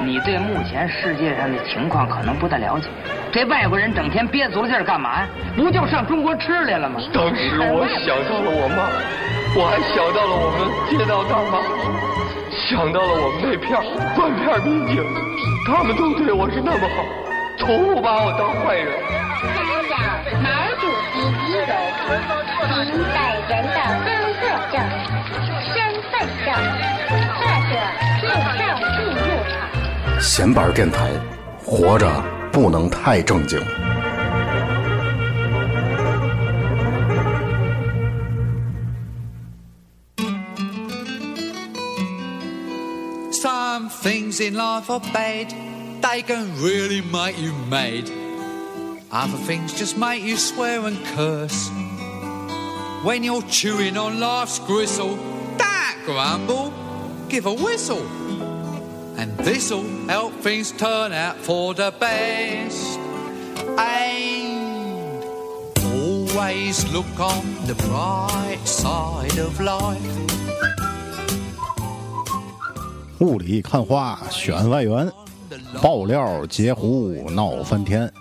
你对目前世界上的情况可能不太了解。这外国人整天憋足了劲儿干嘛呀？不就上中国吃来了吗？当时我想到了我妈，我还想到了我们街道大妈，想到了我们那片半片民警，他们都对我是那么好，从不把我当坏人。参照毛主席遗容，凭本人的工作证、身份证或者护照进入场。闲板电台，活着不能太正经。 Some things in life are bad, they can really make you mad. Other things just make you swear and curse. When you're chewing on life's gristle, don't grumble, give a whistle. And this'll help things turn out for the best. And always look on the bright side of life. 雾里看花选外援，爆料截胡闹翻天，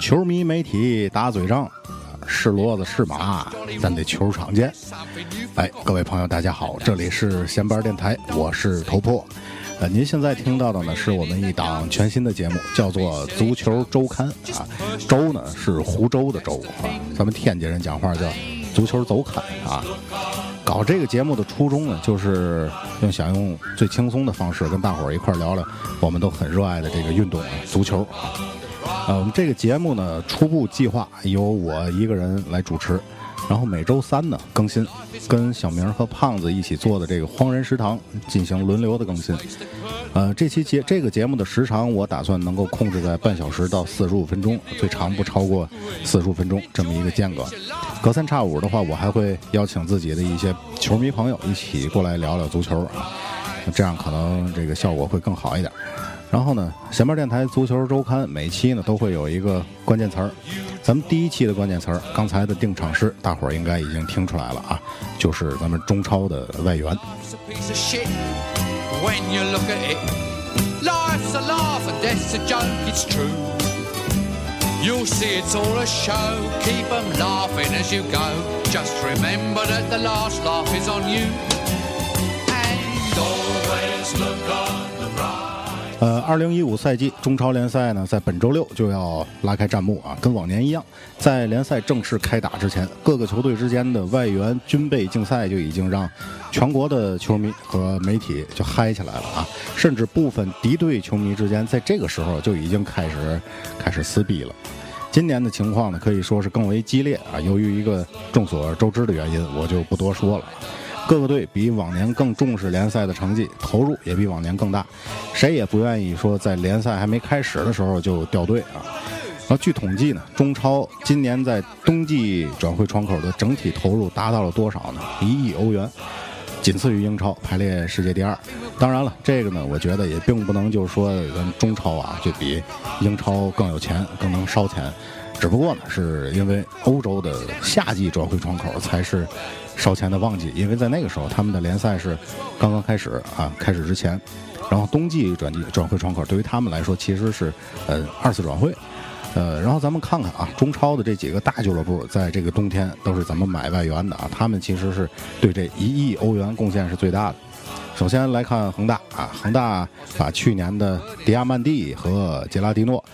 球迷媒体打嘴仗，是骡子是马，咱得球场见。哎，各位朋友，大家好，这里是闲班电台，我是头破。呃，您现在听到的呢，是我们一档全新的节目，叫做《足球周刊》啊。周呢是湖州的周啊，咱们天津人讲话叫足球周刊啊。搞这个节目的初衷呢，就是用想用最轻松的方式跟大伙儿一块儿聊聊我们都很热爱的这个运动啊，足球啊。呃，我们这个节目呢，初步计划由我一个人来主持，然后每周三呢更新，跟小明和胖子一起做的这个荒人食堂进行轮流的更新。呃，这期节这个节目的时长，我打算能够控制在半小时到四十五分钟，最长不超过四十五分钟这么一个间隔。隔三差五的话，我还会邀请自己的一些球迷朋友一起过来聊聊足球啊，这样可能这个效果会更好一点。然后呢，闲班电台足球周刊每期呢都会有一个关键词儿，咱们第一期的关键词儿，刚才的定场诗，大伙儿应该已经听出来了啊，就是咱们中超的外援。呃，二零一五赛季中超联赛呢，在本周六就要拉开战幕啊，跟往年一样，在联赛正式开打之前，各个球队之间的外援军备竞赛就已经让全国的球迷和媒体就嗨起来了啊，甚至部分敌对球迷之间在这个时候就已经开始开始撕逼了。今年的情况呢，可以说是更为激烈啊。由于一个众所周知的原因，我就不多说了。各个队比往年更重视联赛的成绩，投入也比往年更大，谁也不愿意说在联赛还没开始的时候就掉队啊。然后据统计呢，中超今年在冬季转会窗口的整体投入达到了多少呢？一亿欧元，仅次于英超，排列世界第二。当然了，这个呢，我觉得也并不能就是说咱中超啊就比英超更有钱，更能烧钱。只不过呢，是因为欧洲的夏季转会窗口才是烧钱的旺季，因为在那个时候他们的联赛是刚刚开始啊，开始之前，然后冬季转季转会窗口对于他们来说其实是呃二次转会。呃，然后咱们看看啊，中超的这几个大俱乐部在这个冬天都是怎么买外援的啊？他们其实是对这一亿欧元贡献是最大的。首先来看恒大啊，恒大把去年的迪亚曼蒂和杰拉蒂诺，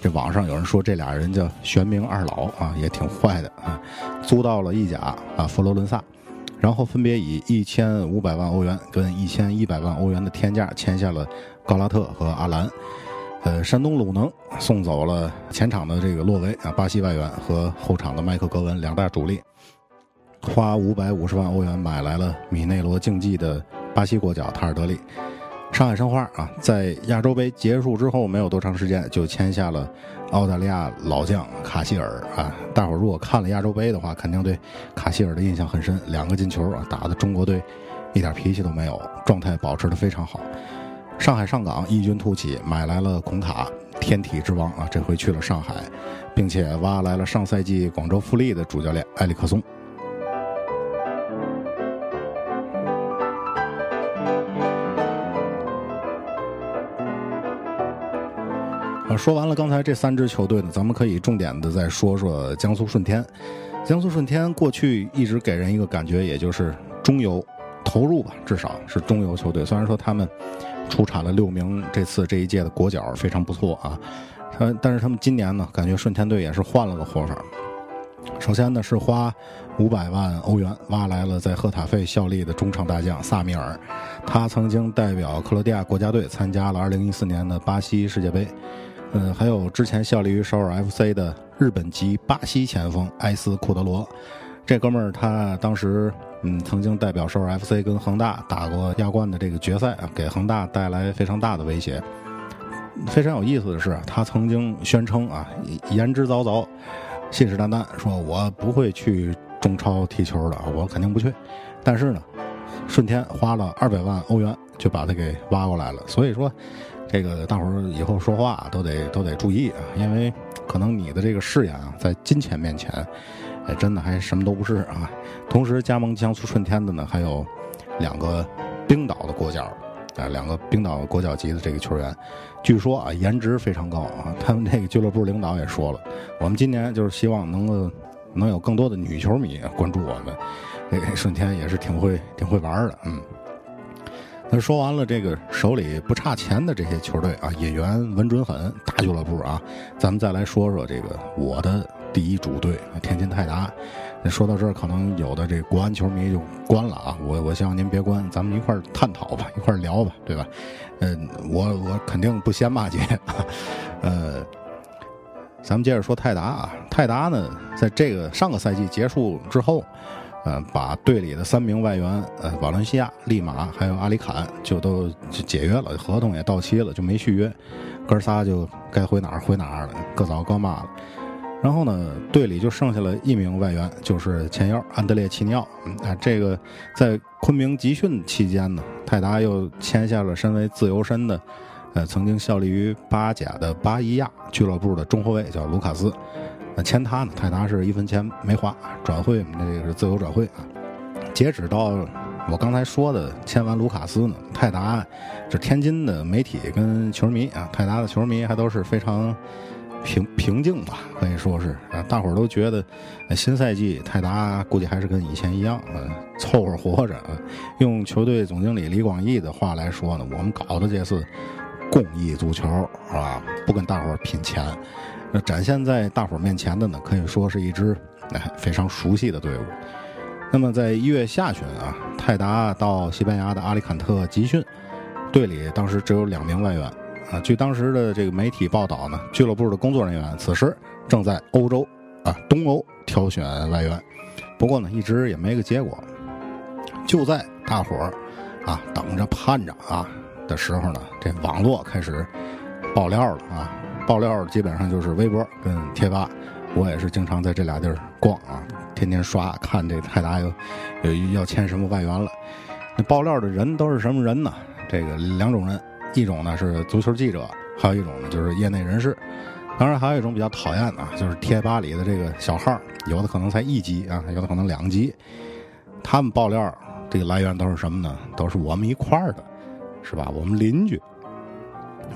这网上有人说这俩人叫玄冥二老啊，也挺坏的啊，租到了意甲啊佛罗伦萨，然后分别以一千五百万欧元跟一千一百万欧元的天价签下了高拉特和阿兰。呃，山东鲁能送走了前场的这个洛维啊，巴西外援和后场的麦克格文两大主力，花五百五十万欧元买来了米内罗竞技的巴西国脚塔尔德利。上海申花啊，在亚洲杯结束之后没有多长时间，就签下了澳大利亚老将卡希尔啊。大伙儿如果看了亚洲杯的话，肯定对卡希尔的印象很深，两个进球啊，打的中国队一点脾气都没有，状态保持的非常好。上海上港异军突起，买来了孔卡，天体之王啊，这回去了上海，并且挖来了上赛季广州富力的主教练埃里克松。呃，说完了刚才这三支球队呢，咱们可以重点的再说说江苏舜天。江苏舜天过去一直给人一个感觉，也就是中游投入吧，至少是中游球队。虽然说他们出产了六名这次这一届的国脚非常不错啊，他但是他们今年呢，感觉舜天队也是换了个活法。首先呢是花五百万欧元挖来了在赫塔费效力的中场大将萨米尔，他曾经代表克罗地亚国家队参加了2014年的巴西世界杯。嗯，还有之前效力于首尔 FC 的日本籍巴西前锋埃斯库德罗，这哥们儿他当时嗯曾经代表首尔 FC 跟恒大打过亚冠的这个决赛啊，给恒大带来非常大的威胁。非常有意思的是，他曾经宣称啊言之凿凿、信誓旦旦说：“我不会去中超踢球的，我肯定不去。”但是呢，顺天花了二百万欧元就把他给挖过来了，所以说。这个大伙儿以后说话都得都得注意啊，因为可能你的这个誓言啊，在金钱面前，哎，真的还什么都不是啊。同时加盟江苏舜天的呢，还有两个冰岛的国脚，啊，两个冰岛国脚级的这个球员，据说啊，颜值非常高啊。他们这个俱乐部领导也说了，我们今年就是希望能够能有更多的女球迷关注我们。哎舜天也是挺会挺会玩的，嗯。那说完了这个手里不差钱的这些球队啊，引援稳准狠大俱乐部啊，咱们再来说说这个我的第一主队天津泰达。那说到这儿，可能有的这国安球迷就关了啊，我我希望您别关，咱们一块儿探讨吧，一块儿聊吧，对吧？嗯，我我肯定不先骂街。呃，咱们接着说泰达啊，泰达呢，在这个上个赛季结束之后。呃，把队里的三名外援，呃，瓦伦西亚、利马还有阿里坎就都解约了，合同也到期了，就没续约，哥仨就该回哪儿回哪儿了，各找各妈了。然后呢，队里就剩下了一名外援，就是前腰安德烈齐尼奥。啊，这个在昆明集训期间呢，泰达又签下了身为自由身的，呃，曾经效力于巴甲的巴伊亚俱乐部的中后卫，叫卢卡斯。那签他呢？泰达是一分钱没花，转会那这个是自由转会啊。截止到我刚才说的签完卢卡斯呢，泰达这天津的媒体跟球迷啊，泰达的球迷还都是非常平平静吧，可以说是啊，大伙儿都觉得新赛季泰达估计还是跟以前一样，嗯，凑合活着啊。用球队总经理李广义的话来说呢，我们搞的这次公益足球啊，不跟大伙儿拼钱。那展现在大伙儿面前的呢，可以说是一支哎非常熟悉的队伍。那么在一月下旬啊，泰达到西班牙的阿里坎特集训，队里当时只有两名外援啊。据当时的这个媒体报道呢，俱乐部的工作人员此时正在欧洲啊东欧挑选外援，不过呢一直也没个结果。就在大伙儿啊等着盼着啊的时候呢，这网络开始爆料了啊。爆料基本上就是微博跟贴吧，我也是经常在这俩地儿逛啊，天天刷看这泰达有有要签什么外援了。那爆料的人都是什么人呢？这个两种人，一种呢是足球记者，还有一种呢就是业内人士。当然还有一种比较讨厌的，就是贴吧里的这个小号，有的可能才一级啊，有的可能两级。他们爆料这个来源都是什么呢？都是我们一块儿的，是吧？我们邻居。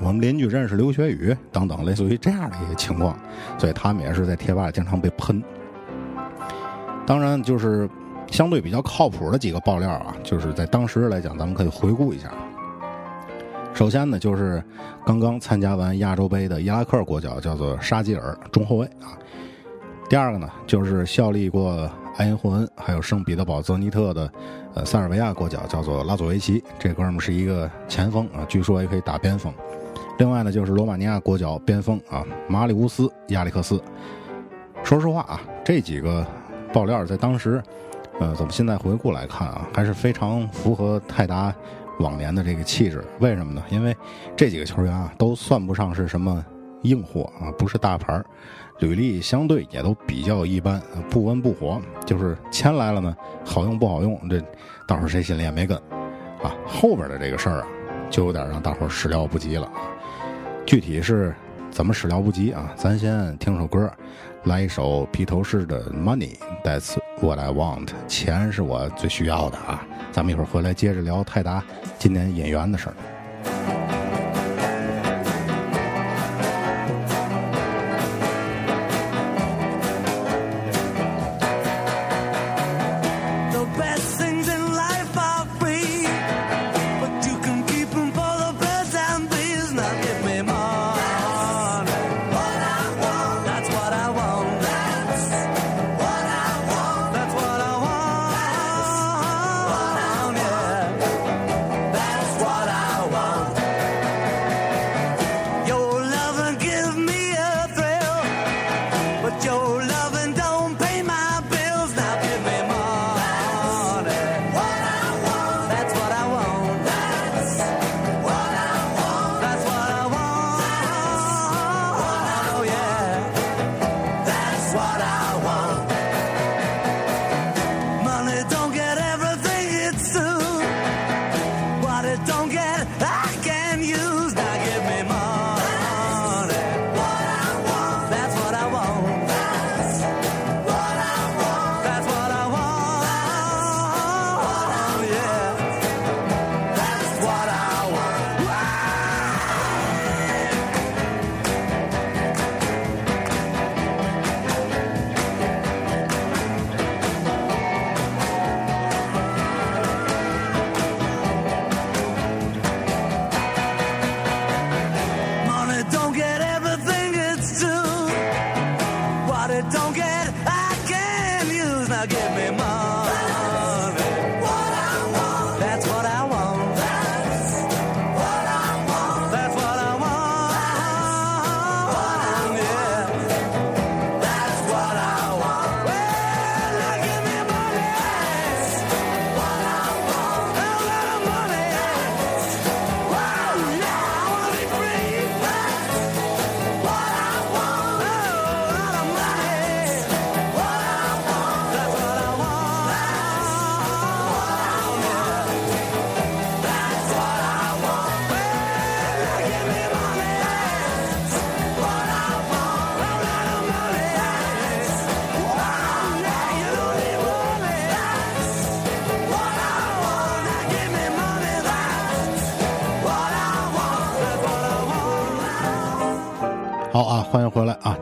我们邻居认识刘学宇等等，类似于这样的一些情况，所以他们也是在贴吧里经常被喷。当然，就是相对比较靠谱的几个爆料啊，就是在当时来讲，咱们可以回顾一下。首先呢，就是刚刚参加完亚洲杯的伊拉克国脚，叫做沙基尔，中后卫啊。第二个呢，就是效力过埃因霍恩还有圣彼得堡泽尼特的呃塞尔维亚国脚，叫做拉佐维奇，这哥们是一个前锋啊，据说也可以打边锋。另外呢，就是罗马尼亚国脚边锋啊，马里乌斯·亚历克斯。说实话啊，这几个爆料在当时，呃，咱们现在回顾来看啊，还是非常符合泰达往年的这个气质。为什么呢？因为这几个球员啊，都算不上是什么硬货啊，不是大牌，履历相对也都比较一般，不温不火。就是签来了呢，好用不好用，这到时候谁心里也没根啊。后边的这个事儿啊，就有点让大伙始料不及了。具体是怎么始料不及啊？咱先听首歌，来一首披头士的《Money》，That's what I want，钱是我最需要的啊！咱们一会儿回来接着聊泰达今年演员的事儿。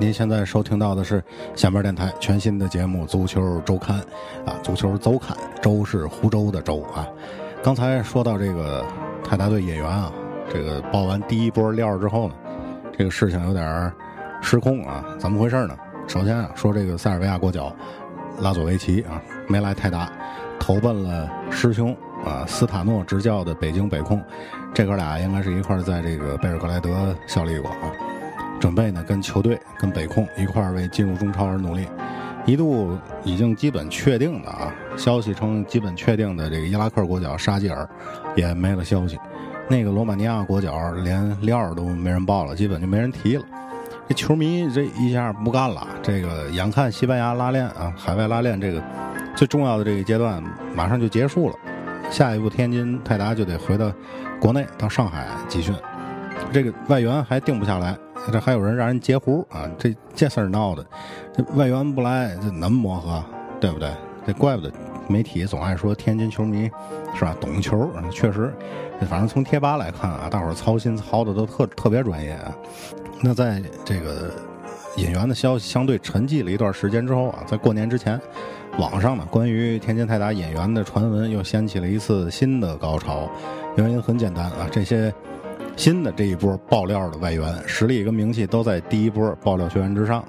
您现在收听到的是下面电台全新的节目《足球周刊》啊，足球周刊，周是湖州的周啊。刚才说到这个泰达队演员啊，这个报完第一波料之后呢，这个事情有点失控啊，怎么回事呢？首先啊，说这个塞尔维亚国脚拉佐维奇啊没来泰达，投奔了师兄啊斯塔诺执教的北京北控，这哥俩应该是一块在这个贝尔格莱德效力过啊。准备呢，跟球队、跟北控一块儿为进入中超而努力。一度已经基本确定的啊，消息称基本确定的这个伊拉克国脚沙基尔也没了消息。那个罗马尼亚国脚连料都没人报了，基本就没人提了。这球迷这一下不干了，这个眼看西班牙拉练啊，海外拉练这个最重要的这个阶段马上就结束了，下一步天津泰达就得回到国内到上海集训，这个外援还定不下来。这还有人让人截胡啊！这这事儿闹的，这外援不来，这能磨合，对不对？这怪不得媒体总爱说天津球迷是吧？懂球，确实，反正从贴吧来看啊，大伙儿操心操的都特特别专业啊。那在这个引援的消息相对沉寂了一段时间之后啊，在过年之前，网上呢关于天津泰达引援的传闻又掀起了一次新的高潮。原因很简单啊，这些。新的这一波爆料的外援实力跟名气都在第一波爆料球员之上，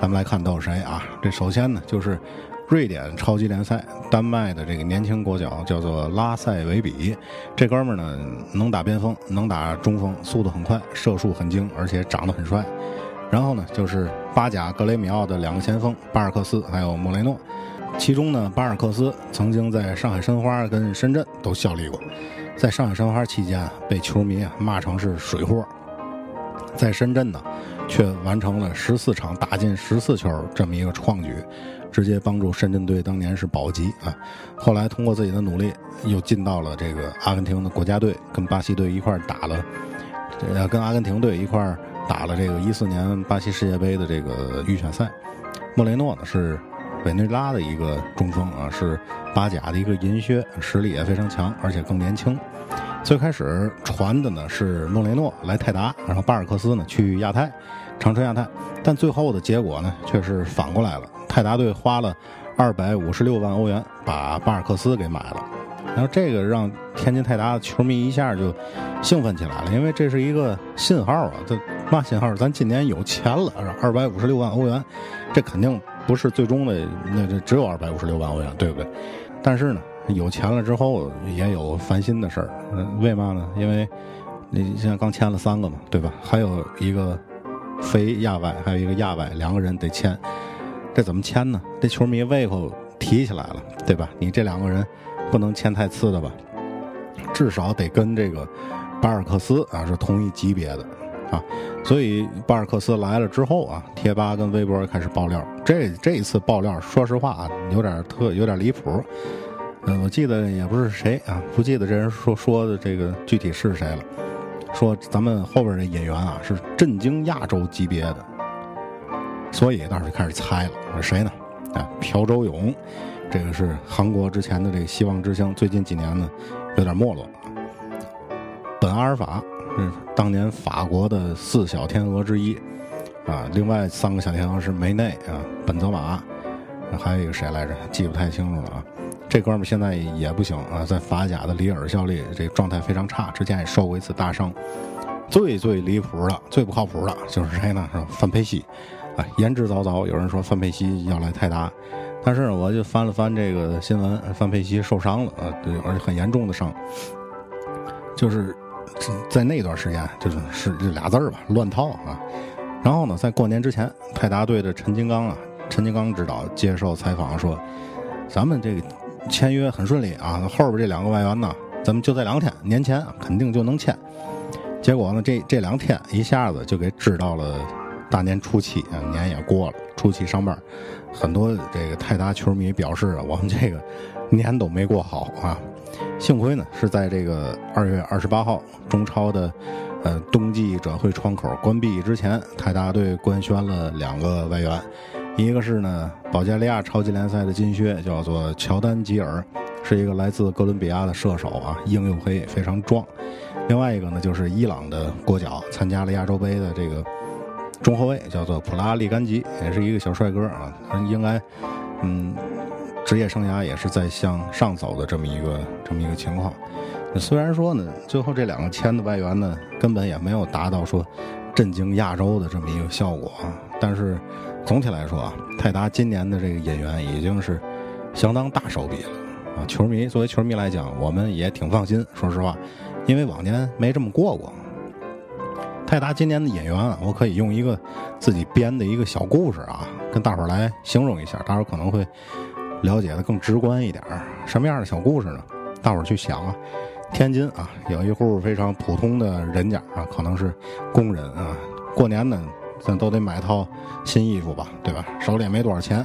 咱们来看都有谁啊？这首先呢就是瑞典超级联赛丹麦的这个年轻国脚叫做拉塞维比，这哥们儿呢能打边锋，能打中锋，速度很快，射术很精，而且长得很帅。然后呢就是巴甲格雷米奥的两个前锋巴尔克斯还有莫雷诺，其中呢巴尔克斯曾经在上海申花跟深圳都效力过。在上海申花期间，被球迷骂成是水货；在深圳呢，却完成了十四场打进十四球这么一个创举，直接帮助深圳队当年是保级啊。后来通过自己的努力，又进到了这个阿根廷的国家队，跟巴西队一块打了，呃，跟阿根廷队一块打了这个一四年巴西世界杯的这个预选赛。莫雷诺呢是。委内瑞拉的一个中锋啊，是巴甲的一个银靴，实力也非常强，而且更年轻。最开始传的呢是诺雷诺来泰达，然后巴尔克斯呢去亚太，长春亚太。但最后的结果呢却是反过来了，泰达队花了二百五十六万欧元把巴尔克斯给买了。然后这个让天津泰达的球迷一下就兴奋起来了，因为这是一个信号啊，这嘛信号？咱今年有钱了，二百五十六万欧元，这肯定。不是最终的那这只有二百五十六万欧元，对不对？但是呢，有钱了之后也有烦心的事儿。为嘛呢？因为你现在刚签了三个嘛，对吧？还有一个非亚外，还有一个亚外，两个人得签。这怎么签呢？这球迷胃口提起来了，对吧？你这两个人不能签太次的吧？至少得跟这个巴尔克斯啊是同一级别的。啊，所以巴尔克斯来了之后啊，贴吧跟微博开始爆料。这这一次爆料，说实话啊，有点特有点离谱。嗯，我记得也不是谁啊，不记得这人说说的这个具体是谁了。说咱们后边这演员啊是震惊亚洲级别的，所以当时开始猜了，是谁呢？啊，朴周勇，这个是韩国之前的这个希望之星，最近几年呢有点没落。本阿尔法。嗯当年法国的四小天鹅之一，啊，另外三个小天鹅是梅内啊、本泽马，还有一个谁来着？记不太清楚了啊。这哥们现在也不行啊，在法甲的里尔效力，这状态非常差，之前也受过一次大伤。最最离谱的、最不靠谱的就是谁呢？是范佩西，啊，言之凿凿，有人说范佩西要来泰达，但是我就翻了翻这个新闻，范佩西受伤了啊，对，而且很严重的伤，就是。在那段时间，就是是这俩字儿吧，乱套啊。然后呢，在过年之前，泰达队的陈金刚啊，陈金刚指导接受采访说：“咱们这个签约很顺利啊，后边这两个外援呢，咱们就在两天，年前肯定就能签。”结果呢，这这两天一下子就给支到了大年初七啊，年也过了，初七上班，很多这个泰达球迷表示啊，我们这个年都没过好啊。幸亏呢，是在这个二月二十八号中超的，呃冬季转会窗口关闭之前，泰达队官宣了两个外援，一个是呢保加利亚超级联赛的金靴，叫做乔丹吉尔，是一个来自哥伦比亚的射手啊，硬又黑，非常壮；另外一个呢就是伊朗的国脚，参加了亚洲杯的这个中后卫，叫做普拉利甘吉，也是一个小帅哥啊，应该嗯职业生涯也是在向上走的这么一个这么一个情况。虽然说呢，最后这两个签的外援呢，根本也没有达到说震惊亚洲的这么一个效果啊，但是总体来说啊，泰达今年的这个引援已经是相当大手笔了啊。球迷作为球迷来讲，我们也挺放心，说实话，因为往年没这么过过。泰达今年的引援啊，我可以用一个自己编的一个小故事啊，跟大伙儿来形容一下，大伙儿可能会了解的更直观一点儿。什么样的小故事呢？大伙儿去想啊。天津啊，有一户非常普通的人家啊，可能是工人啊。过年呢，咱都得买套新衣服吧，对吧？手里也没多少钱，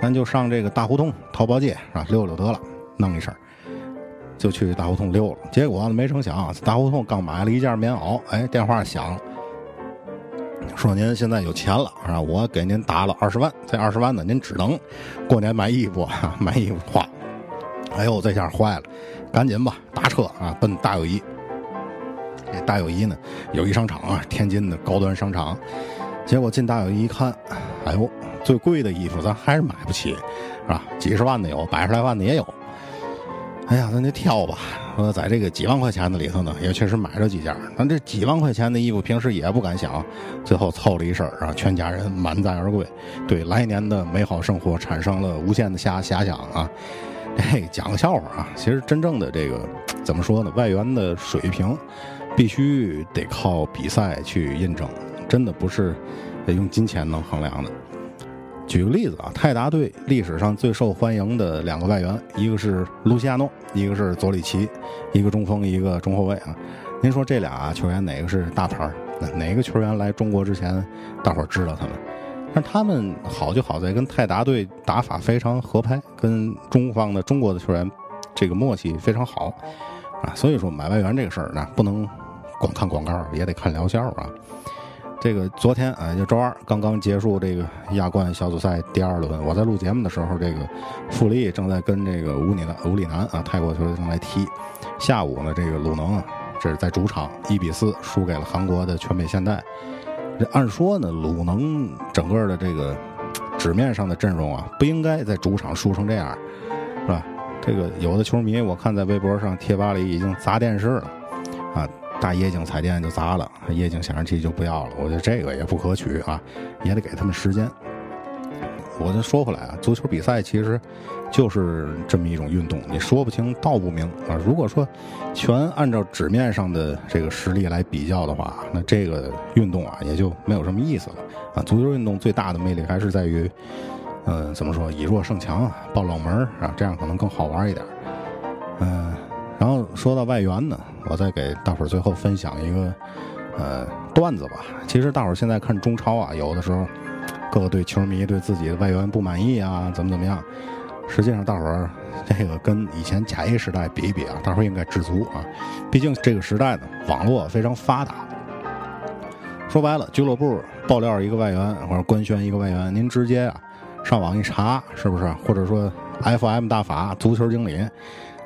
咱就上这个大胡同淘宝街啊溜溜得了，弄一身，就去大胡同溜了。结果呢没成想，大胡同刚买了一件棉袄，哎，电话响，说您现在有钱了啊，我给您打了二十万，这二十万呢，您只能过年买衣服啊，买衣服花。哎呦，这下坏了。赶紧吧，打车啊，奔大友谊。这大友谊呢，友谊商场啊，天津的高端商场。结果进大友谊一看，哎呦，最贵的衣服咱还是买不起，是吧？几十万的有，百十来万的也有。哎呀，咱就挑吧。说在这个几万块钱的里头呢，也确实买着几件。但这几万块钱的衣服，平时也不敢想，最后凑了一身啊，全家人满载而归，对来年的美好生活产生了无限的遐遐想啊。哎，讲个笑话啊！其实真正的这个怎么说呢？外援的水平必须得靠比赛去印证，真的不是用金钱能衡量的。举个例子啊，泰达队历史上最受欢迎的两个外援，一个是卢西亚诺，一个是佐里奇，一个中锋，一个中后卫啊。您说这俩球员哪个是大牌？哪个球员来中国之前，大伙儿知道他们？但他们好就好在跟泰达队打法非常合拍，跟中方的中国的球员这个默契非常好啊。所以说买外援这个事儿呢，不能光看广告，也得看疗效啊。这个昨天啊，就周二刚刚结束这个亚冠小组赛第二轮，我在录节目的时候，这个富力正在跟这个武里南武里南啊泰国球队正在踢。下午呢，这个鲁能啊这是在主场一比四输给了韩国的全北现代。这按说呢，鲁能整个的这个纸面上的阵容啊，不应该在主场输成这样，是吧？这个有的球迷我看在微博上贴吧里已经砸电视了，啊，大液晶彩电就砸了，液晶显示器就不要了。我觉得这个也不可取啊，也得给他们时间。我就说回来啊，足球比赛其实就是这么一种运动，你说不清道不明啊。如果说全按照纸面上的这个实力来比较的话，那这个运动啊也就没有什么意思了啊。足球运动最大的魅力还是在于，嗯，怎么说以弱胜强啊，爆冷门啊，这样可能更好玩一点。嗯，然后说到外援呢，我再给大伙儿最后分享一个呃段子吧。其实大伙儿现在看中超啊，有的时候。各个队球迷对自己的外援不满意啊，怎么怎么样？实际上，大伙儿这个跟以前甲 A 时代比一比啊，大伙儿应该知足啊。毕竟这个时代呢，网络非常发达。说白了，俱乐部爆料一个外援或者官宣一个外援，您直接啊上网一查，是不是？或者说 FM 大法足球经理，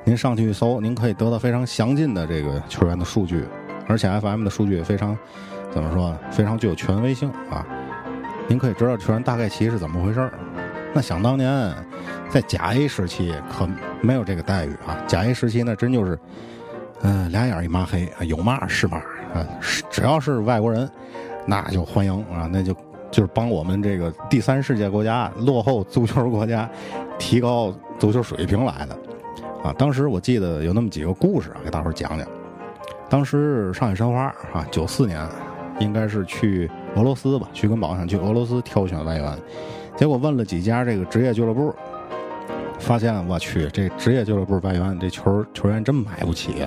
您上去一搜，您可以得到非常详尽的这个球员的数据，而且 FM 的数据也非常怎么说呢？非常具有权威性啊。您可以知道球员大概其是怎么回事儿。那想当年，在甲 A 时期可没有这个待遇啊。甲 A 时期那真就是，嗯，俩眼一抹黑，有嘛是嘛啊。只要是外国人，那就欢迎啊，那就就是帮我们这个第三世界国家、落后足球国家提高足球水平来的啊。当时我记得有那么几个故事啊，给大伙儿讲讲。当时上海申花啊，九四年。应该是去俄罗斯吧，徐根宝想去俄罗斯挑选外援，结果问了几家这个职业俱乐部，发现我去这职业俱乐部外援这球球员真买不起，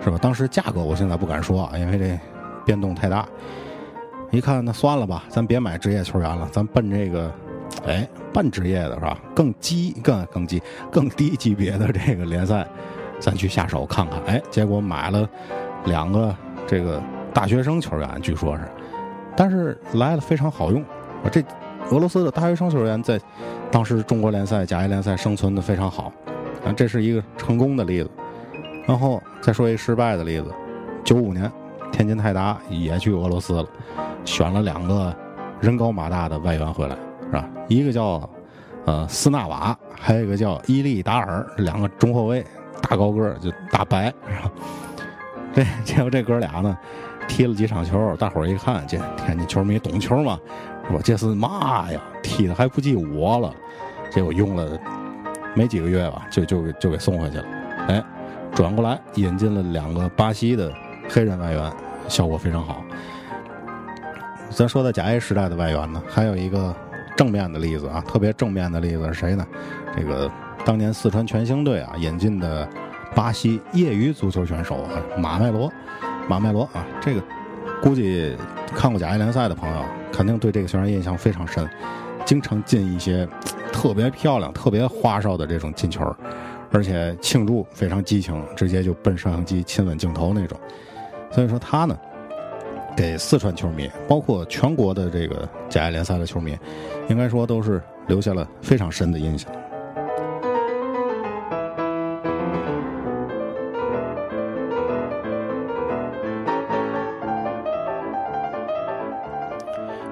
是吧？当时价格我现在不敢说啊，因为这变动太大。一看那算了吧，咱别买职业球员了，咱奔这个，哎，半职业的是吧？更低、更更低、更低级别的这个联赛，咱去下手看看。哎，结果买了两个这个。大学生球员据说是，但是来了非常好用。啊，这俄罗斯的大学生球员在当时中国联赛、甲 A 联赛生存的非常好，啊，这是一个成功的例子。然后再说一个失败的例子，九五年天津泰达也去俄罗斯了，选了两个人高马大的外援回来，是吧？一个叫呃斯纳瓦，还有一个叫伊利达尔，两个中后卫，大高个儿就大白，是吧？这 结果这哥俩呢，踢了几场球，大伙儿一看，这天津球迷懂球嘛，是吧？这是嘛呀？踢的还不及我了，结果用了没几个月吧，就就就给送回去了。哎，转过来引进了两个巴西的黑人外援，效果非常好。咱说的甲 A 时代的外援呢，还有一个正面的例子啊，特别正面的例子是谁呢？这个当年四川全兴队啊引进的巴西业余足球选手啊马麦罗，马麦罗啊，这个估计看过甲 A 联赛的朋友肯定对这个球员印象非常深，经常进一些特别漂亮、特别花哨的这种进球，而且庆祝非常激情，直接就奔摄像机亲吻镜头那种。所以说他呢。给四川球迷，包括全国的这个甲 A 联赛的球迷，应该说都是留下了非常深的印象。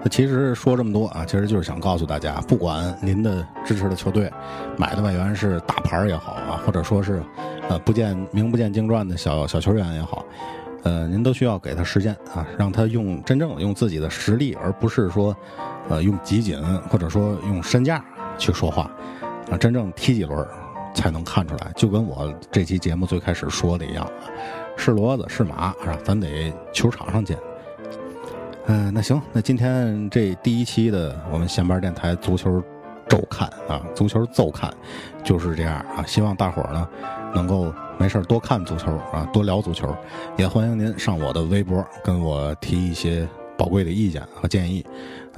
那其实说这么多啊，其实就是想告诉大家，不管您的支持的球队买的外援是大牌也好啊，或者说是呃不见名不见经传的小小球员也好。呃，您都需要给他时间啊，让他用真正用自己的实力，而不是说，呃，用集锦或者说用身价去说话，啊，真正踢几轮才能看出来。就跟我这期节目最开始说的一样，是骡子是马，是吧？咱得球场上见。嗯，那行，那今天这第一期的我们闲班电台足球周刊啊，足球奏刊就是这样啊，希望大伙儿呢能够。没事多看足球啊，多聊足球，也欢迎您上我的微博跟我提一些宝贵的意见和建议。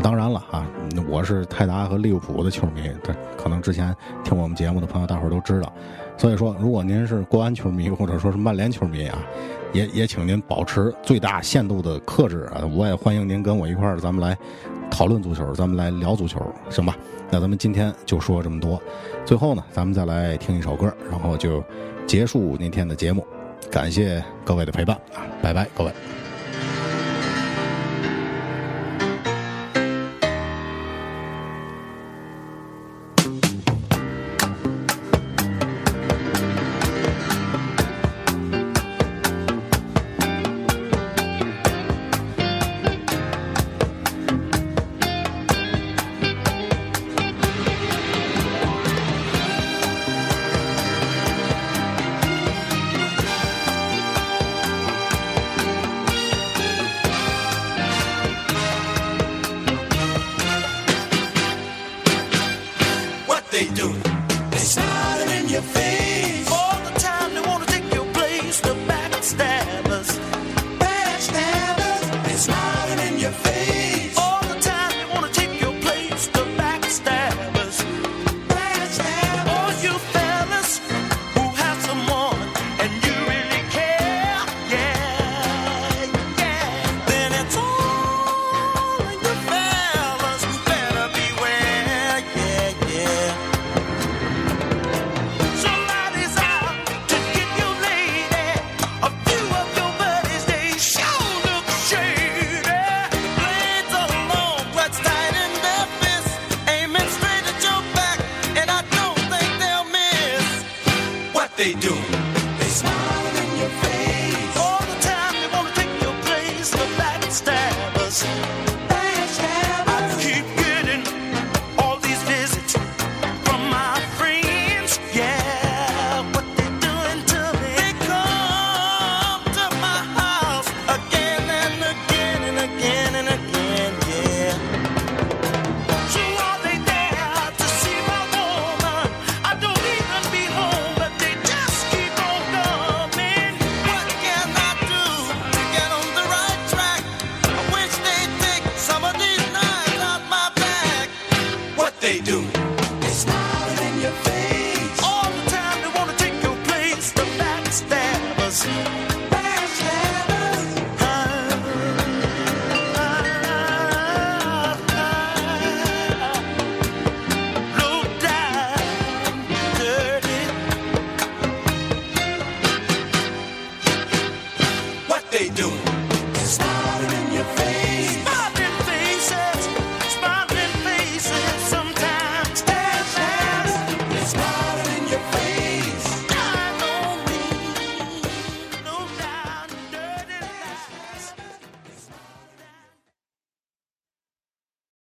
当然了啊，我是泰达和利物浦的球迷，对可能之前听我们节目的朋友大伙儿都知道。所以说，如果您是国安球迷或者说是曼联球迷啊，也也请您保持最大限度的克制啊。我也欢迎您跟我一块儿，咱们来讨论足球，咱们来聊足球，行吧？那咱们今天就说这么多。最后呢，咱们再来听一首歌，然后就。结束那天的节目，感谢各位的陪伴啊！拜拜，各位。